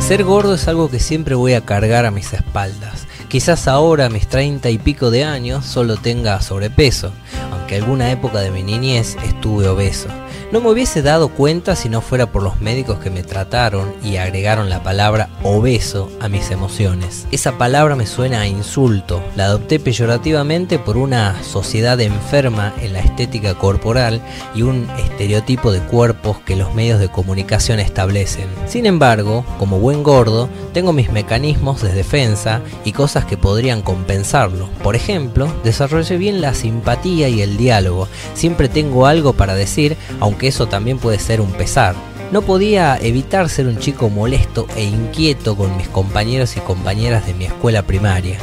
Ser gordo es algo que siempre voy a cargar a mis espaldas. Quizás ahora, mis treinta y pico de años, solo tenga sobrepeso, aunque alguna época de mi niñez estuve obeso. No me hubiese dado cuenta si no fuera por los médicos que me trataron y agregaron la palabra obeso a mis emociones. Esa palabra me suena a insulto, la adopté peyorativamente por una sociedad enferma en la estética corporal y un estereotipo de cuerpos que los medios de comunicación establecen. Sin embargo, como buen gordo, tengo mis mecanismos de defensa y cosas que podrían compensarlo. Por ejemplo, desarrollé bien la simpatía y el diálogo. Siempre tengo algo para decir, aunque eso también puede ser un pesar. No podía evitar ser un chico molesto e inquieto con mis compañeros y compañeras de mi escuela primaria.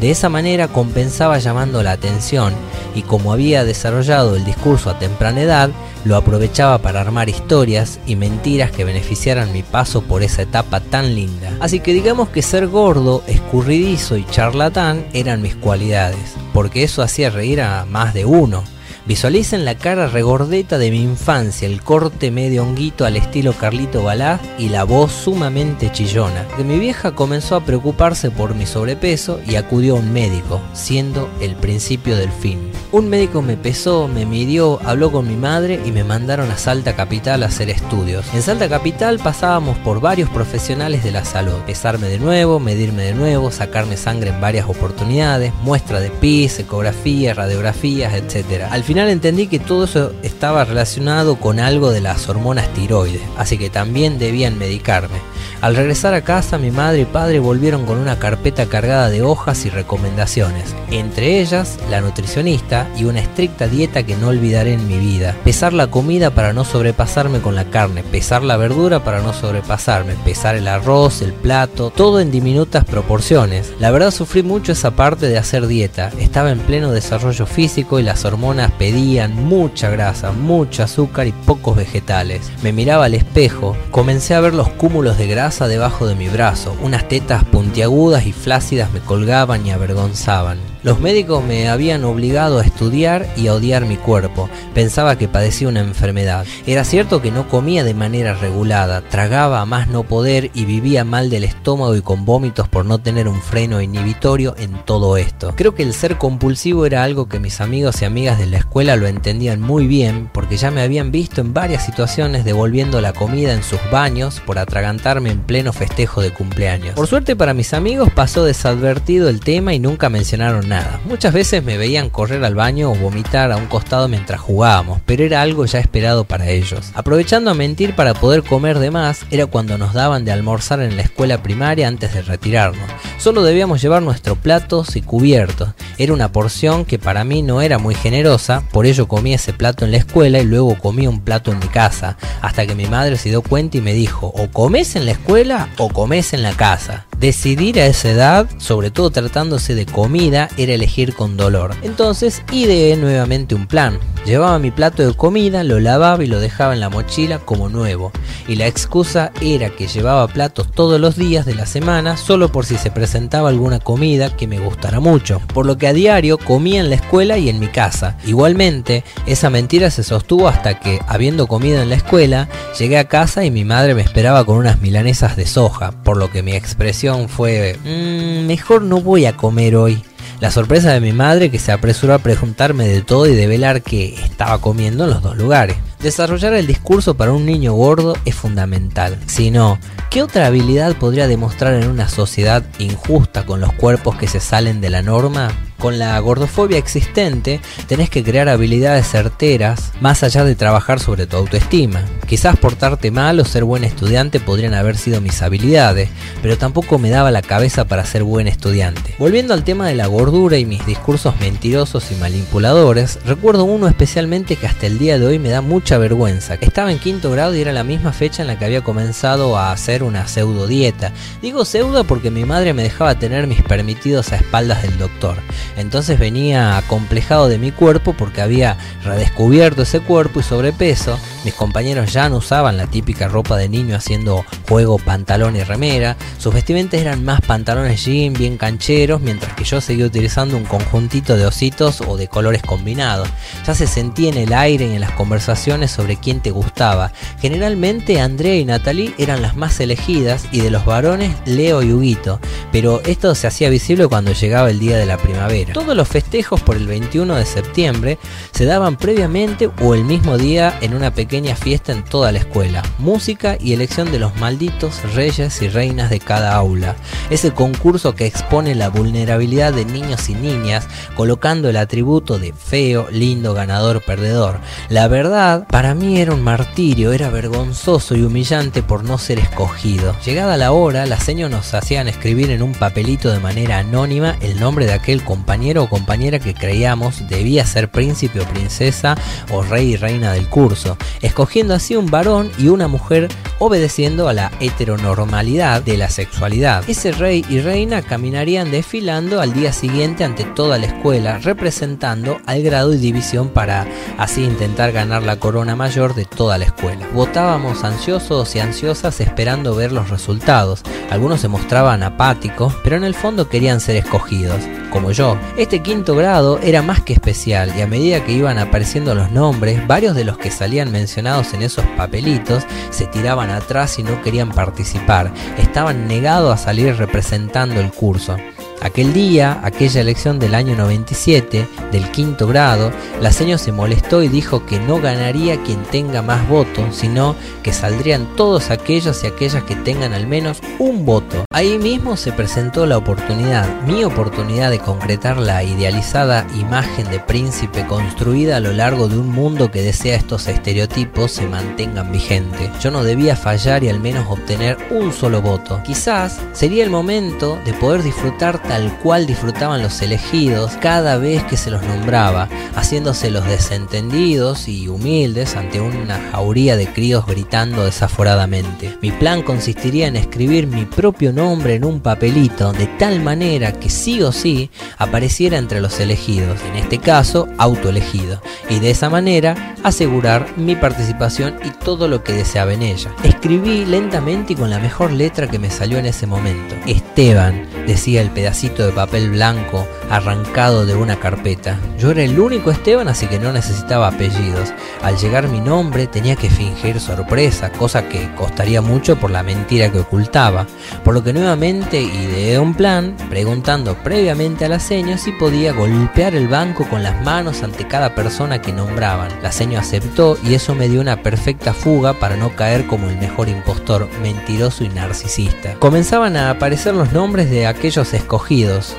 De esa manera compensaba llamando la atención y como había desarrollado el discurso a temprana edad, lo aprovechaba para armar historias y mentiras que beneficiaran mi paso por esa etapa tan linda. Así que digamos que ser gordo, escurridizo y charlatán eran mis cualidades, porque eso hacía reír a más de uno. Visualicen la cara regordeta de mi infancia, el corte medio honguito al estilo Carlito Balá y la voz sumamente chillona. De mi vieja comenzó a preocuparse por mi sobrepeso y acudió a un médico, siendo el principio del fin. Un médico me pesó, me midió, habló con mi madre y me mandaron a Salta Capital a hacer estudios. En Salta Capital pasábamos por varios profesionales de la salud. Pesarme de nuevo, medirme de nuevo, sacarme sangre en varias oportunidades, muestra de pis, ecografía, radiografías, etc. Al final entendí que todo eso estaba relacionado con algo de las hormonas tiroides, así que también debían medicarme. Al regresar a casa, mi madre y padre volvieron con una carpeta cargada de hojas y recomendaciones, entre ellas la nutricionista y una estricta dieta que no olvidaré en mi vida. Pesar la comida para no sobrepasarme con la carne, pesar la verdura para no sobrepasarme, pesar el arroz, el plato, todo en diminutas proporciones. La verdad sufrí mucho esa parte de hacer dieta, estaba en pleno desarrollo físico y las hormonas pedían mucha grasa, mucho azúcar y pocos vegetales. Me miraba al espejo, comencé a ver los cúmulos de grasa debajo de mi brazo, unas tetas puntiagudas y flácidas me colgaban y avergonzaban. Los médicos me habían obligado a estudiar y a odiar mi cuerpo. Pensaba que padecía una enfermedad. Era cierto que no comía de manera regulada, tragaba a más no poder y vivía mal del estómago y con vómitos por no tener un freno inhibitorio en todo esto. Creo que el ser compulsivo era algo que mis amigos y amigas de la escuela lo entendían muy bien porque ya me habían visto en varias situaciones devolviendo la comida en sus baños por atragantarme en pleno festejo de cumpleaños. Por suerte para mis amigos pasó desadvertido el tema y nunca mencionaron nada Muchas veces me veían correr al baño o vomitar a un costado mientras jugábamos, pero era algo ya esperado para ellos. Aprovechando a mentir para poder comer de más, era cuando nos daban de almorzar en la escuela primaria antes de retirarnos. Solo debíamos llevar nuestros platos y cubiertos. Era una porción que para mí no era muy generosa, por ello comí ese plato en la escuela y luego comí un plato en mi casa, hasta que mi madre se dio cuenta y me dijo, o comes en la escuela o comes en la casa. Decidir a esa edad, sobre todo tratándose de comida, era elegir con dolor. Entonces ideé nuevamente un plan. Llevaba mi plato de comida, lo lavaba y lo dejaba en la mochila como nuevo. Y la excusa era que llevaba platos todos los días de la semana solo por si se presentaba alguna comida que me gustara mucho. Por lo que a diario comía en la escuela y en mi casa. Igualmente, esa mentira se sostuvo hasta que, habiendo comido en la escuela, llegué a casa y mi madre me esperaba con unas milanesas de soja, por lo que mi expresión fue, mm, mejor no voy a comer hoy. La sorpresa de mi madre que se apresuró a preguntarme de todo y de velar que estaba comiendo en los dos lugares. Desarrollar el discurso para un niño gordo es fundamental. Si no, ¿qué otra habilidad podría demostrar en una sociedad injusta con los cuerpos que se salen de la norma? Con la gordofobia existente, tenés que crear habilidades certeras más allá de trabajar sobre tu autoestima. Quizás portarte mal o ser buen estudiante podrían haber sido mis habilidades, pero tampoco me daba la cabeza para ser buen estudiante. Volviendo al tema de la gordura y mis discursos mentirosos y manipuladores, recuerdo uno especialmente que hasta el día de hoy me da mucha vergüenza. Estaba en quinto grado y era la misma fecha en la que había comenzado a hacer una pseudo dieta. Digo pseudo porque mi madre me dejaba tener mis permitidos a espaldas del doctor. Entonces venía acomplejado de mi cuerpo porque había redescubierto ese cuerpo y sobrepeso, Mis compañeros ya no usaban la típica ropa de niño haciendo juego pantalón y remera, sus vestimentas eran más pantalones jean bien cancheros, mientras que yo seguía utilizando un conjuntito de ositos o de colores combinados. Ya se sentía en el aire y en las conversaciones sobre quién te gustaba. Generalmente Andrea y Natalie eran las más elegidas y de los varones Leo y Huguito, pero esto se hacía visible cuando llegaba el día de la primavera. Todos los festejos por el 21 de septiembre se daban previamente o el mismo día en una pequeña fiesta en toda la escuela. Música y elección de los malditos reyes y reinas de cada aula. Ese concurso que expone la vulnerabilidad de niños y niñas, colocando el atributo de feo, lindo, ganador, perdedor. La verdad, para mí era un martirio, era vergonzoso y humillante por no ser escogido. Llegada la hora, las señas nos hacían escribir en un papelito de manera anónima el nombre de aquel compañero o compañera que creíamos debía ser príncipe o princesa o rey y reina del curso, escogiendo así un varón y una mujer obedeciendo a la heteronormalidad de la sexualidad. Ese rey y reina caminarían desfilando al día siguiente ante toda la escuela, representando al grado y división para así intentar ganar la corona mayor de toda la escuela. Votábamos ansiosos y ansiosas esperando ver los resultados. Algunos se mostraban apáticos, pero en el fondo querían ser escogidos, como yo. Este quinto grado era más que especial y a medida que iban apareciendo los nombres, varios de los que salían mencionados en esos papelitos se tiraban atrás y no querían participar. Estaban negados a salir representando el curso. Aquel día, aquella elección del año 97, del quinto grado, la señora se molestó y dijo que no ganaría quien tenga más votos, sino que saldrían todos aquellos y aquellas que tengan al menos un voto. Ahí mismo se presentó la oportunidad, mi oportunidad de concretar la idealizada imagen de príncipe construida a lo largo de un mundo que desea estos estereotipos se mantengan vigentes. Yo no debía fallar y al menos obtener un solo voto. Quizás sería el momento de poder disfrutar tal cual disfrutaban los elegidos cada vez que se los nombraba, haciéndose los desentendidos y humildes ante una jauría de críos gritando desaforadamente. Mi plan consistiría en escribir mi propio nombre en un papelito de tal manera que sí o sí apareciera entre los elegidos, en este caso autoelegido, y de esa manera asegurar mi participación y todo lo que deseaba en ella. Escribí lentamente y con la mejor letra que me salió en ese momento. Esteban, decía el pedacito de papel blanco arrancado de una carpeta. Yo era el único Esteban, así que no necesitaba apellidos. Al llegar mi nombre tenía que fingir sorpresa, cosa que costaría mucho por la mentira que ocultaba. Por lo que nuevamente ideé un plan, preguntando previamente a la seño si podía golpear el banco con las manos ante cada persona que nombraban. La seño aceptó y eso me dio una perfecta fuga para no caer como el mejor impostor, mentiroso y narcisista. Comenzaban a aparecer los nombres de aquellos escogidos.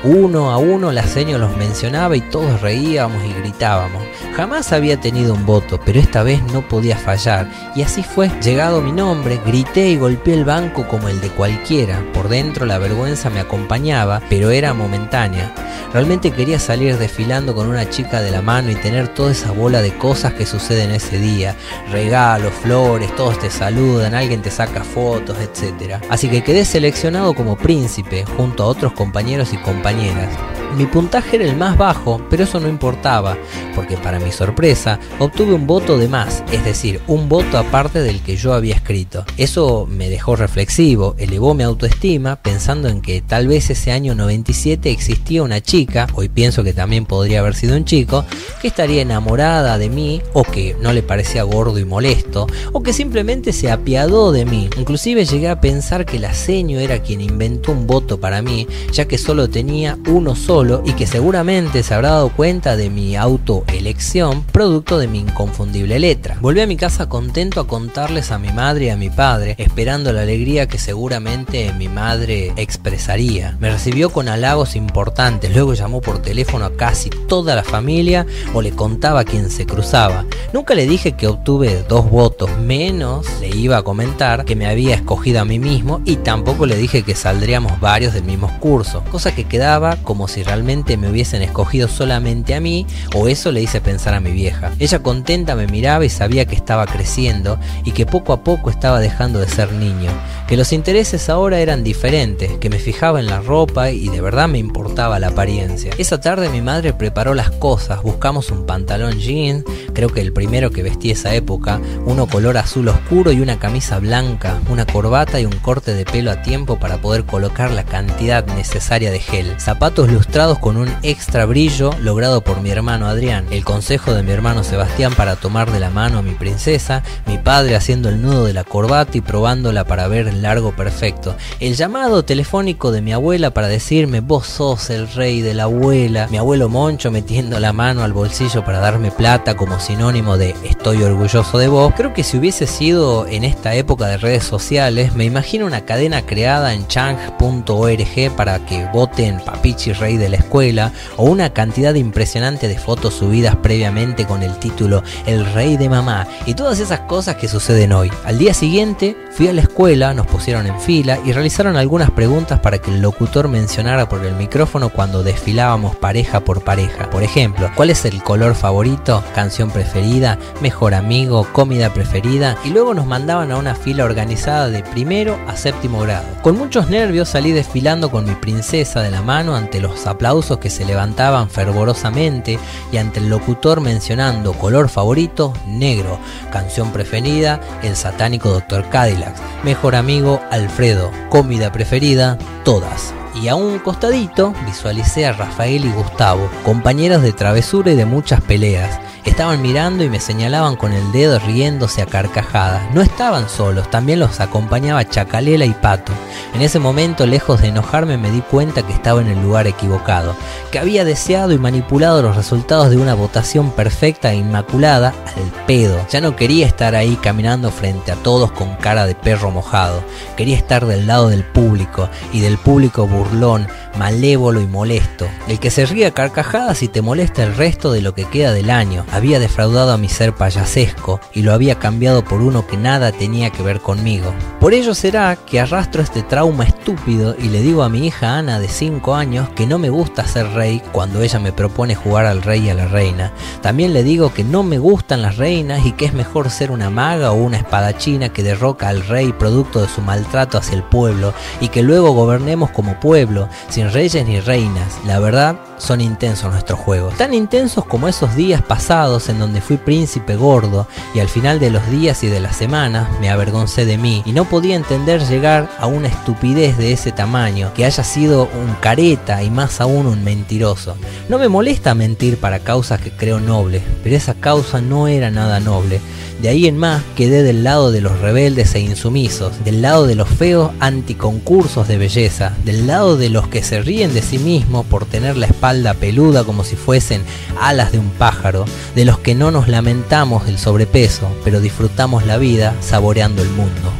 Uno a uno la seño los mencionaba y todos reíamos y gritábamos. Jamás había tenido un voto, pero esta vez no podía fallar. Y así fue. Llegado mi nombre, grité y golpeé el banco como el de cualquiera. Por dentro la vergüenza me acompañaba, pero era momentánea. Realmente quería salir desfilando con una chica de la mano y tener toda esa bola de cosas que suceden ese día. Regalos, flores, todos te saludan, alguien te saca fotos, etc. Así que quedé seleccionado como príncipe junto a otros compañeros y compañeras. Mi puntaje era el más bajo, pero eso no importaba, porque para mi sorpresa obtuve un voto de más, es decir, un voto aparte del que yo había escrito. Eso me dejó reflexivo, elevó mi autoestima, pensando en que tal vez ese año 97 existía una chica, hoy pienso que también podría haber sido un chico, que estaría enamorada de mí, o que no le parecía gordo y molesto, o que simplemente se apiadó de mí. Inclusive llegué a pensar que la seño era quien inventó un voto para mí, ya que solo tenía uno solo y que seguramente se habrá dado cuenta de mi autoelección producto de mi inconfundible letra. Volví a mi casa contento a contarles a mi madre y a mi padre, esperando la alegría que seguramente mi madre expresaría. Me recibió con halagos importantes, luego llamó por teléfono a casi toda la familia o le contaba a quien se cruzaba. Nunca le dije que obtuve dos votos, menos le iba a comentar que me había escogido a mí mismo y tampoco le dije que saldríamos varios del mismo curso, cosa que quedaba como si realmente me hubiesen escogido solamente a mí o eso le hice pensar a mi vieja. Ella contenta me miraba y sabía que estaba creciendo y que poco a poco estaba dejando de ser niño, que los intereses ahora eran diferentes, que me fijaba en la ropa y de verdad me importaba la apariencia. Esa tarde mi madre preparó las cosas, buscamos un pantalón jeans, creo que el primero que vestí esa época, uno color azul oscuro y una camisa blanca, una corbata y un corte de pelo a tiempo para poder colocar la cantidad necesaria de gel, zapatos lustrados con un extra brillo logrado por mi hermano Adrián, el consejo de mi hermano Sebastián para tomar de la mano a mi princesa, mi padre haciendo el nudo de la corbata y probándola para ver el largo perfecto, el llamado telefónico de mi abuela para decirme vos sos el rey de la abuela, mi abuelo Moncho metiendo la mano al bolsillo para darme plata como sinónimo de estoy orgulloso de vos, creo que si hubiese sido en esta época de redes sociales, me imagino una cadena creada en chang.org para que voten Papichi Rey de la escuela o una cantidad impresionante de fotos subidas previamente con el título El Rey de Mamá y todas esas cosas que suceden hoy. Al día siguiente fui a la escuela, nos pusieron en fila y realizaron algunas preguntas para que el locutor mencionara por el micrófono cuando desfilábamos pareja por pareja. Por ejemplo, ¿cuál es el color favorito? ¿Canción preferida? ¿Mejor amigo? ¿Comida preferida? Y luego nos mandaban a una fila organizada de primero a séptimo grado. Con muchos nervios salí desfilando con mi princesa de la mano ante los aplausos que se levantaban fervorosamente y ante el locutor mencionando color favorito, negro, canción preferida, el satánico Dr. Cadillac, mejor amigo, Alfredo, comida preferida, todas. Y a un costadito visualicé a Rafael y Gustavo, compañeros de travesura y de muchas peleas, Estaban mirando y me señalaban con el dedo riéndose a carcajadas. No estaban solos, también los acompañaba Chacalela y Pato. En ese momento, lejos de enojarme, me di cuenta que estaba en el lugar equivocado, que había deseado y manipulado los resultados de una votación perfecta e inmaculada al pedo. Ya no quería estar ahí caminando frente a todos con cara de perro mojado. Quería estar del lado del público y del público burlón, malévolo y molesto. El que se ríe a carcajadas y te molesta el resto de lo que queda del año había defraudado a mi ser payasesco y lo había cambiado por uno que nada tenía que ver conmigo. Por ello será que arrastro este trauma estúpido y le digo a mi hija Ana de 5 años que no me gusta ser rey cuando ella me propone jugar al rey y a la reina. También le digo que no me gustan las reinas y que es mejor ser una maga o una espadachina que derroca al rey producto de su maltrato hacia el pueblo y que luego gobernemos como pueblo, sin reyes ni reinas. La verdad, son intensos nuestros juegos. Tan intensos como esos días en donde fui príncipe gordo y al final de los días y de las semanas me avergoncé de mí y no podía entender llegar a una estupidez de ese tamaño, que haya sido un careta y más aún un mentiroso. No me molesta mentir para causas que creo nobles, pero esa causa no era nada noble. De ahí en más quedé del lado de los rebeldes e insumisos, del lado de los feos anticoncursos de belleza, del lado de los que se ríen de sí mismos por tener la espalda peluda como si fuesen alas de un pájaro, de los que no nos lamentamos del sobrepeso, pero disfrutamos la vida saboreando el mundo.